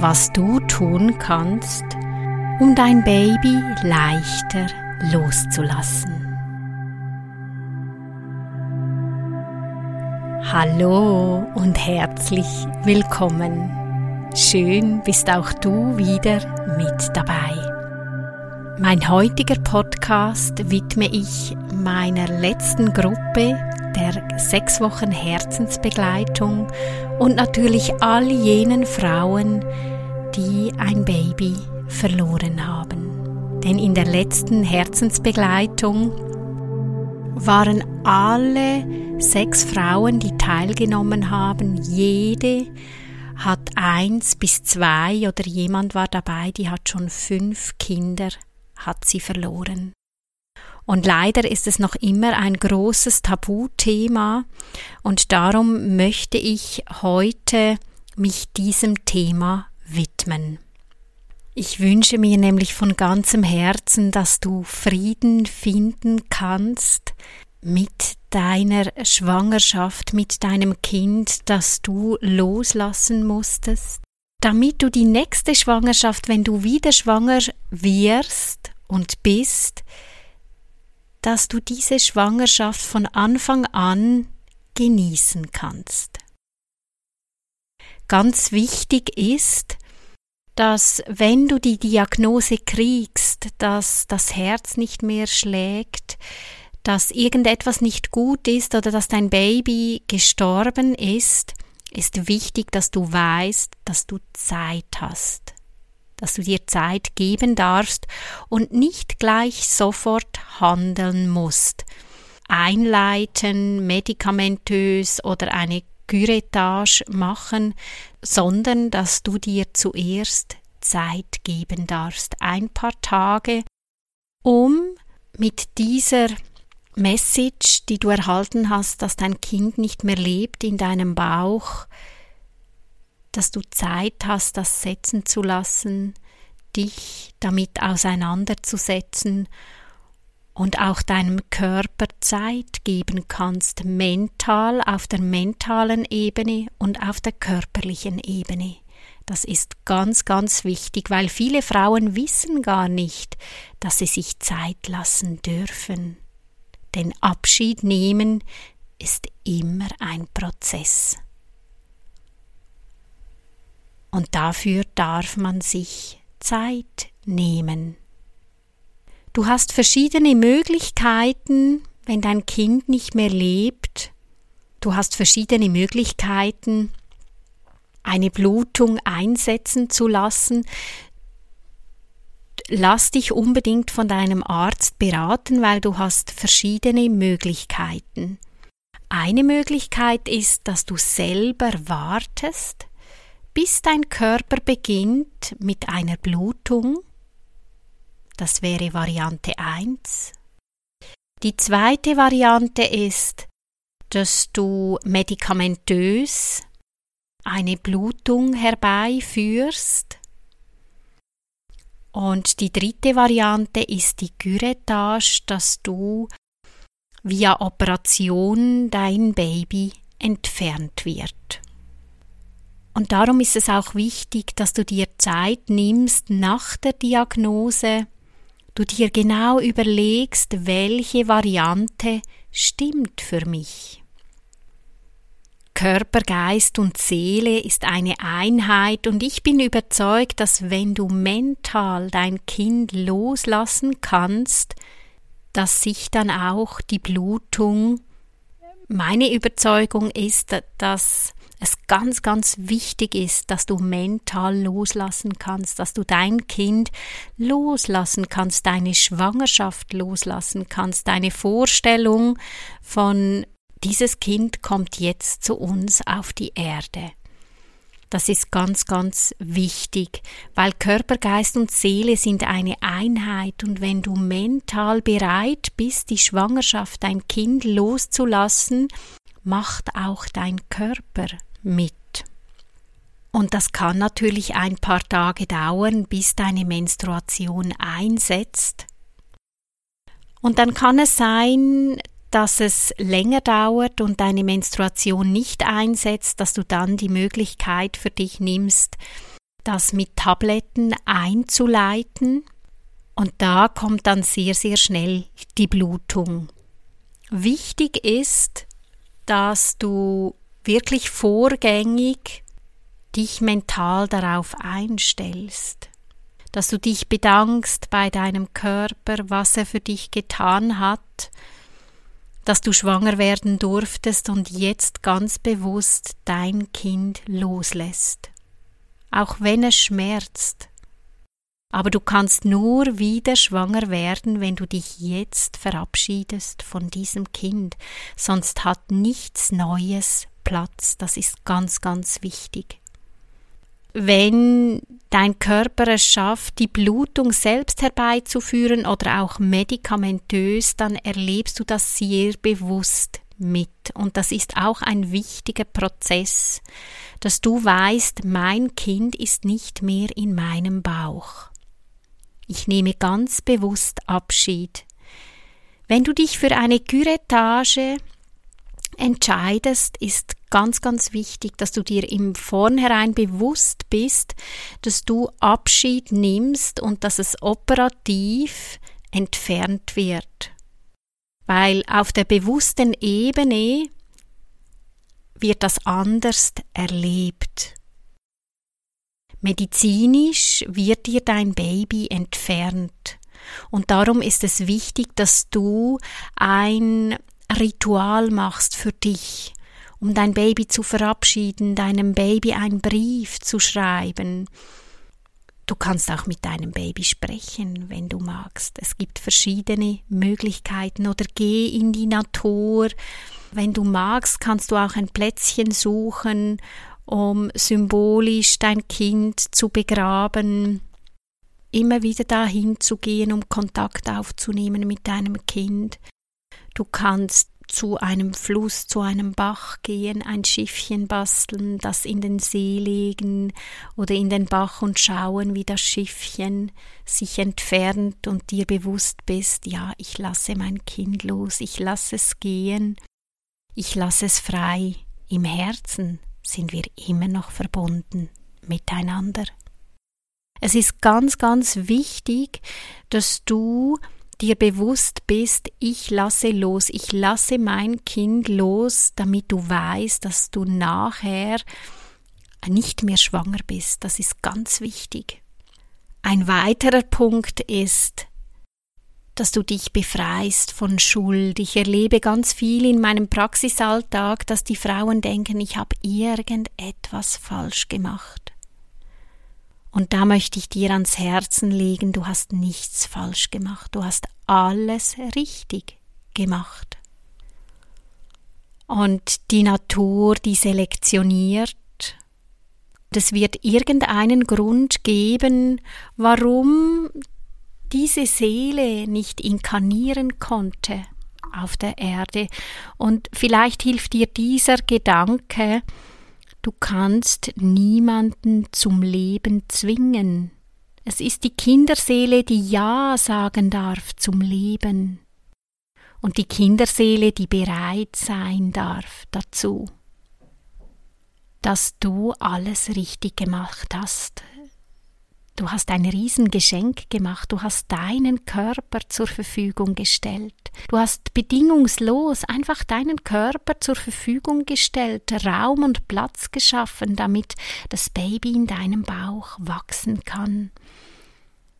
Was du tun kannst, um dein Baby leichter loszulassen. Hallo und herzlich willkommen. Schön bist auch du wieder mit dabei. Mein heutiger Podcast widme ich meiner letzten Gruppe der sechs Wochen Herzensbegleitung und natürlich all jenen Frauen, die ein Baby verloren haben. Denn in der letzten Herzensbegleitung waren alle sechs Frauen, die teilgenommen haben, jede hat eins bis zwei oder jemand war dabei, die hat schon fünf Kinder, hat sie verloren. Und leider ist es noch immer ein großes Tabuthema und darum möchte ich heute mich diesem Thema widmen. Ich wünsche mir nämlich von ganzem Herzen, dass du Frieden finden kannst mit deiner Schwangerschaft, mit deinem Kind, das du loslassen musstest, damit du die nächste Schwangerschaft, wenn du wieder schwanger wirst und bist, dass du diese Schwangerschaft von Anfang an genießen kannst. Ganz wichtig ist, dass wenn du die Diagnose kriegst, dass das Herz nicht mehr schlägt, dass irgendetwas nicht gut ist oder dass dein Baby gestorben ist, ist wichtig, dass du weißt, dass du Zeit hast dass du dir Zeit geben darfst und nicht gleich sofort handeln musst. Einleiten, medikamentös oder eine Curettage machen, sondern dass du dir zuerst Zeit geben darfst, ein paar Tage, um mit dieser Message, die du erhalten hast, dass dein Kind nicht mehr lebt in deinem Bauch, dass du Zeit hast, das setzen zu lassen, dich damit auseinanderzusetzen und auch deinem Körper Zeit geben kannst, mental auf der mentalen Ebene und auf der körperlichen Ebene. Das ist ganz, ganz wichtig, weil viele Frauen wissen gar nicht, dass sie sich Zeit lassen dürfen. Denn Abschied nehmen ist immer ein Prozess. Und dafür darf man sich Zeit nehmen. Du hast verschiedene Möglichkeiten, wenn dein Kind nicht mehr lebt. Du hast verschiedene Möglichkeiten, eine Blutung einsetzen zu lassen. Lass dich unbedingt von deinem Arzt beraten, weil du hast verschiedene Möglichkeiten. Eine Möglichkeit ist, dass du selber wartest, bis dein Körper beginnt mit einer Blutung. Das wäre Variante 1. Die zweite Variante ist, dass du medikamentös eine Blutung herbeiführst. Und die dritte Variante ist die Curettage, dass du via Operation dein Baby entfernt wird. Und darum ist es auch wichtig, dass du dir Zeit nimmst nach der Diagnose, du dir genau überlegst, welche Variante stimmt für mich. Körper, Geist und Seele ist eine Einheit und ich bin überzeugt, dass wenn du mental dein Kind loslassen kannst, dass sich dann auch die Blutung, meine Überzeugung ist, dass es ganz, ganz wichtig ist, dass du mental loslassen kannst, dass du dein Kind loslassen kannst, deine Schwangerschaft loslassen kannst, deine Vorstellung von dieses Kind kommt jetzt zu uns auf die Erde. Das ist ganz, ganz wichtig, weil Körper, Geist und Seele sind eine Einheit und wenn du mental bereit bist, die Schwangerschaft, dein Kind loszulassen, macht auch dein Körper mit. Und das kann natürlich ein paar Tage dauern, bis deine Menstruation einsetzt. Und dann kann es sein, dass es länger dauert und deine Menstruation nicht einsetzt, dass du dann die Möglichkeit für dich nimmst, das mit Tabletten einzuleiten. Und da kommt dann sehr, sehr schnell die Blutung. Wichtig ist, dass du wirklich vorgängig dich mental darauf einstellst, dass du dich bedankst bei deinem Körper, was er für dich getan hat, dass du schwanger werden durftest und jetzt ganz bewusst dein Kind loslässt. Auch wenn es schmerzt. Aber du kannst nur wieder schwanger werden, wenn du dich jetzt verabschiedest von diesem Kind, sonst hat nichts Neues Platz. Das ist ganz, ganz wichtig wenn dein Körper es schafft, die Blutung selbst herbeizuführen oder auch medikamentös, dann erlebst du das sehr bewusst mit. Und das ist auch ein wichtiger Prozess, dass du weißt, mein Kind ist nicht mehr in meinem Bauch. Ich nehme ganz bewusst Abschied. Wenn du dich für eine Küretage entscheidest, ist ganz, ganz wichtig, dass du dir im Vornherein bewusst bist, dass du Abschied nimmst und dass es operativ entfernt wird. Weil auf der bewussten Ebene wird das anders erlebt. Medizinisch wird dir dein Baby entfernt. Und darum ist es wichtig, dass du ein Ritual machst für dich, um dein Baby zu verabschieden, deinem Baby einen Brief zu schreiben. Du kannst auch mit deinem Baby sprechen, wenn du magst. Es gibt verschiedene Möglichkeiten oder geh in die Natur. Wenn du magst, kannst du auch ein Plätzchen suchen, um symbolisch dein Kind zu begraben. Immer wieder dahin zu gehen, um Kontakt aufzunehmen mit deinem Kind. Du kannst zu einem Fluss, zu einem Bach gehen, ein Schiffchen basteln, das in den See legen oder in den Bach und schauen, wie das Schiffchen sich entfernt und dir bewusst bist, ja, ich lasse mein Kind los, ich lasse es gehen, ich lasse es frei. Im Herzen sind wir immer noch verbunden miteinander. Es ist ganz, ganz wichtig, dass du dir bewusst bist, ich lasse los, ich lasse mein Kind los, damit du weißt, dass du nachher nicht mehr schwanger bist. Das ist ganz wichtig. Ein weiterer Punkt ist, dass du dich befreist von Schuld. Ich erlebe ganz viel in meinem Praxisalltag, dass die Frauen denken, ich habe irgendetwas falsch gemacht. Und da möchte ich dir ans Herzen legen, du hast nichts falsch gemacht, du hast alles richtig gemacht. Und die Natur, die selektioniert, es wird irgendeinen Grund geben, warum diese Seele nicht inkarnieren konnte auf der Erde. Und vielleicht hilft dir dieser Gedanke, Du kannst niemanden zum Leben zwingen. Es ist die Kinderseele, die Ja sagen darf zum Leben. Und die Kinderseele, die bereit sein darf dazu, dass du alles richtig gemacht hast, Du hast ein Riesengeschenk gemacht, du hast deinen Körper zur Verfügung gestellt. Du hast bedingungslos einfach deinen Körper zur Verfügung gestellt, Raum und Platz geschaffen, damit das Baby in deinem Bauch wachsen kann.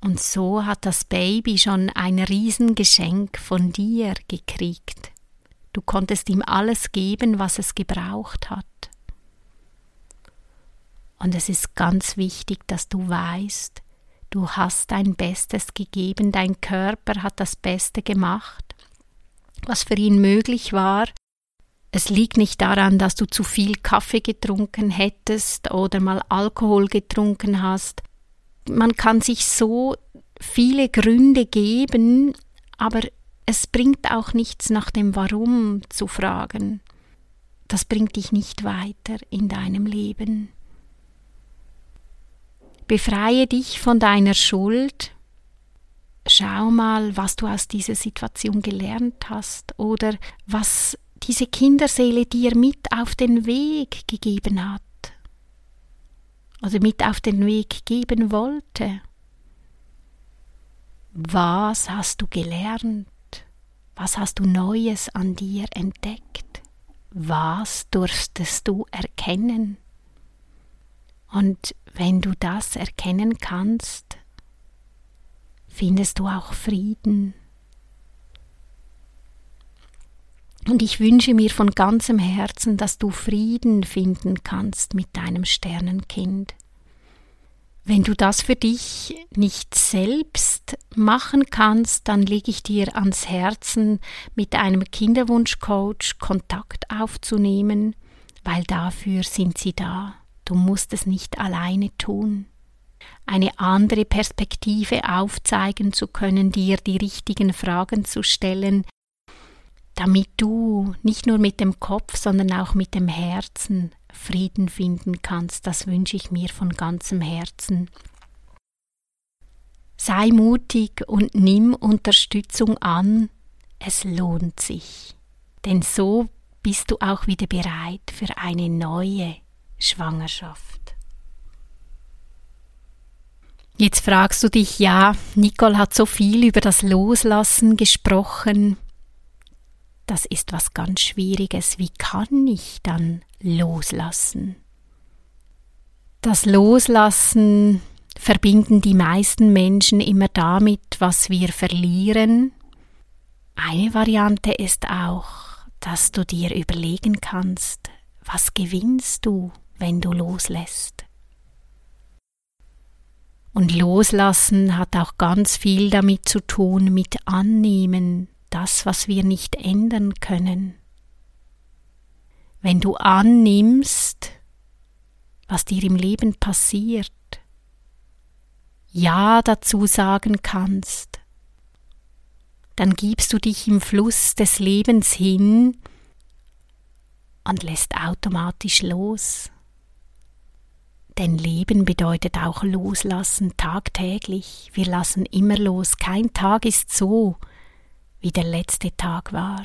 Und so hat das Baby schon ein Riesengeschenk von dir gekriegt. Du konntest ihm alles geben, was es gebraucht hat. Und es ist ganz wichtig, dass du weißt, du hast dein Bestes gegeben, dein Körper hat das Beste gemacht, was für ihn möglich war. Es liegt nicht daran, dass du zu viel Kaffee getrunken hättest oder mal Alkohol getrunken hast. Man kann sich so viele Gründe geben, aber es bringt auch nichts nach dem Warum zu fragen. Das bringt dich nicht weiter in deinem Leben. Befreie dich von deiner Schuld. Schau mal, was du aus dieser Situation gelernt hast oder was diese Kinderseele dir mit auf den Weg gegeben hat oder mit auf den Weg geben wollte. Was hast du gelernt? Was hast du Neues an dir entdeckt? Was durstest du erkennen? Und wenn du das erkennen kannst, findest du auch Frieden. Und ich wünsche mir von ganzem Herzen, dass du Frieden finden kannst mit deinem Sternenkind. Wenn du das für dich nicht selbst machen kannst, dann lege ich dir ans Herzen, mit einem Kinderwunschcoach Kontakt aufzunehmen, weil dafür sind sie da. Du musst es nicht alleine tun. Eine andere Perspektive aufzeigen zu können, dir die richtigen Fragen zu stellen, damit du nicht nur mit dem Kopf, sondern auch mit dem Herzen Frieden finden kannst. Das wünsche ich mir von ganzem Herzen. Sei mutig und nimm Unterstützung an. Es lohnt sich. Denn so bist du auch wieder bereit für eine neue Schwangerschaft. Jetzt fragst du dich, ja, Nicole hat so viel über das Loslassen gesprochen. Das ist was ganz Schwieriges. Wie kann ich dann Loslassen. Das Loslassen verbinden die meisten Menschen immer damit, was wir verlieren. Eine Variante ist auch, dass du dir überlegen kannst, was gewinnst du, wenn du loslässt. Und loslassen hat auch ganz viel damit zu tun mit annehmen, das, was wir nicht ändern können wenn du annimmst, was dir im Leben passiert, Ja dazu sagen kannst, dann gibst du dich im Fluss des Lebens hin und lässt automatisch los. Denn Leben bedeutet auch loslassen tagtäglich. Wir lassen immer los. Kein Tag ist so, wie der letzte Tag war.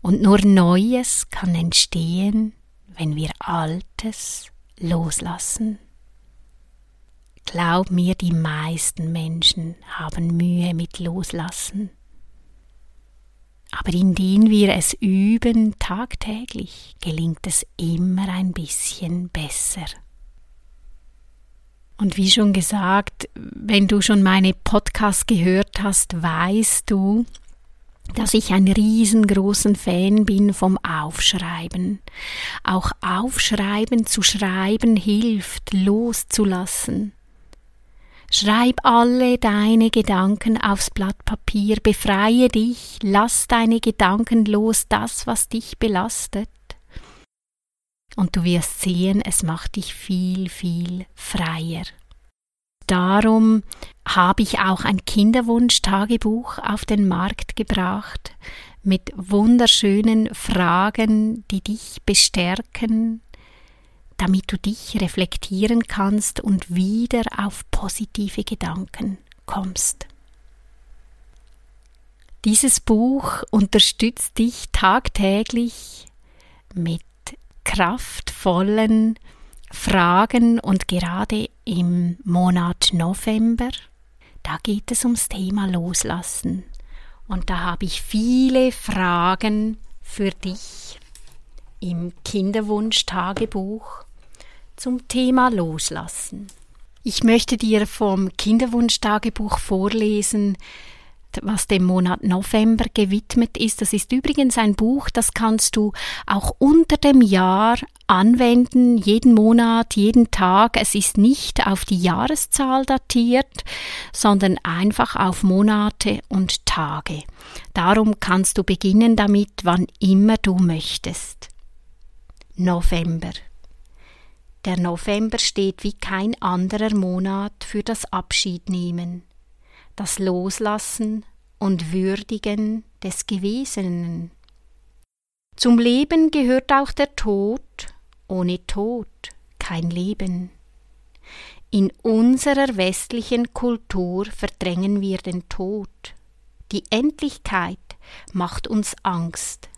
Und nur Neues kann entstehen, wenn wir Altes loslassen. Glaub mir, die meisten Menschen haben Mühe mit Loslassen. Aber indem wir es üben tagtäglich, gelingt es immer ein bisschen besser. Und wie schon gesagt, wenn du schon meine Podcasts gehört hast, weißt du, dass ich ein riesengroßen Fan bin vom Aufschreiben. Auch Aufschreiben zu schreiben hilft, loszulassen. Schreib alle deine Gedanken aufs Blatt Papier, befreie dich, lass deine Gedanken los, das, was dich belastet. Und du wirst sehen, es macht dich viel, viel freier. Darum habe ich auch ein Kinderwunsch-Tagebuch auf den Markt gebracht mit wunderschönen Fragen, die dich bestärken, damit du dich reflektieren kannst und wieder auf positive Gedanken kommst. Dieses Buch unterstützt dich tagtäglich mit kraftvollen Fragen und gerade im Monat November, da geht es ums Thema Loslassen. Und da habe ich viele Fragen für dich im Kinderwunsch-Tagebuch zum Thema Loslassen. Ich möchte dir vom Kinderwunsch-Tagebuch vorlesen. was dem Monat November gewidmet ist. Das ist übrigens ein Buch, das kannst du auch unter dem Jahr anwenden, jeden Monat, jeden Tag. Es ist nicht auf die Jahreszahl datiert, sondern einfach auf Monate und Tage. Darum kannst du beginnen damit, wann immer du möchtest. November. Der November steht wie kein anderer Monat für das Abschiednehmen, das Loslassen und Würdigen des Gewesenen. Zum Leben gehört auch der Tod, ohne Tod kein Leben. In unserer westlichen Kultur verdrängen wir den Tod. Die Endlichkeit macht uns Angst.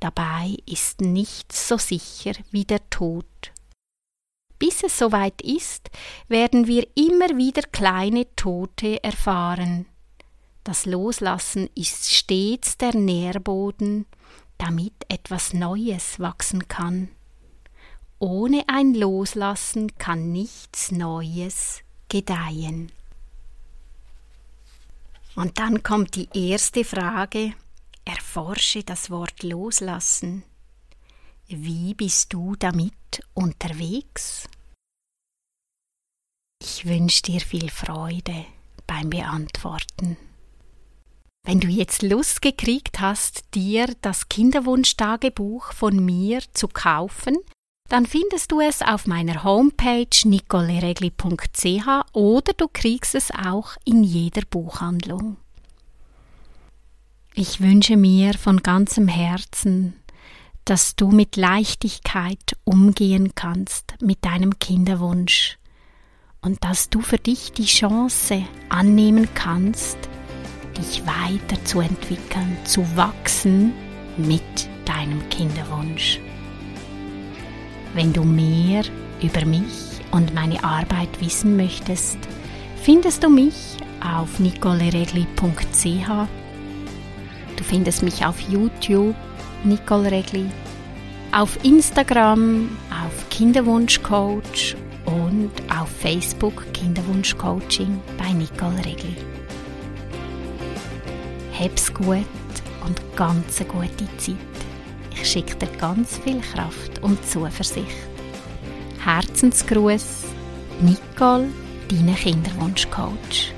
Dabei ist nichts so sicher wie der Tod. Bis es soweit ist, werden wir immer wieder kleine Tote erfahren. Das Loslassen ist stets der Nährboden, damit etwas Neues wachsen kann. Ohne ein Loslassen kann nichts Neues gedeihen. Und dann kommt die erste Frage, erforsche das Wort Loslassen. Wie bist du damit unterwegs? Ich wünsche dir viel Freude beim Beantworten. Wenn du jetzt Lust gekriegt hast, dir das Kinderwunschtagebuch von mir zu kaufen, dann findest du es auf meiner Homepage nicoleregli.ch oder du kriegst es auch in jeder Buchhandlung. Ich wünsche mir von ganzem Herzen, dass du mit Leichtigkeit umgehen kannst mit deinem Kinderwunsch und dass du für dich die Chance annehmen kannst, dich weiterzuentwickeln, zu wachsen mit deinem Kinderwunsch. Wenn du mehr über mich und meine Arbeit wissen möchtest, findest du mich auf nicoleregli.ch. Du findest mich auf YouTube Nicole Regli, auf Instagram, auf Kinderwunschcoach und auf Facebook Kinderwunschcoaching bei Nicole Regli. Hab's gut und ganz eine gute Zeit. Ich schicke dir ganz viel Kraft und Zuversicht. Herzensgruß, Nicole, deine Kinderwunschcoach.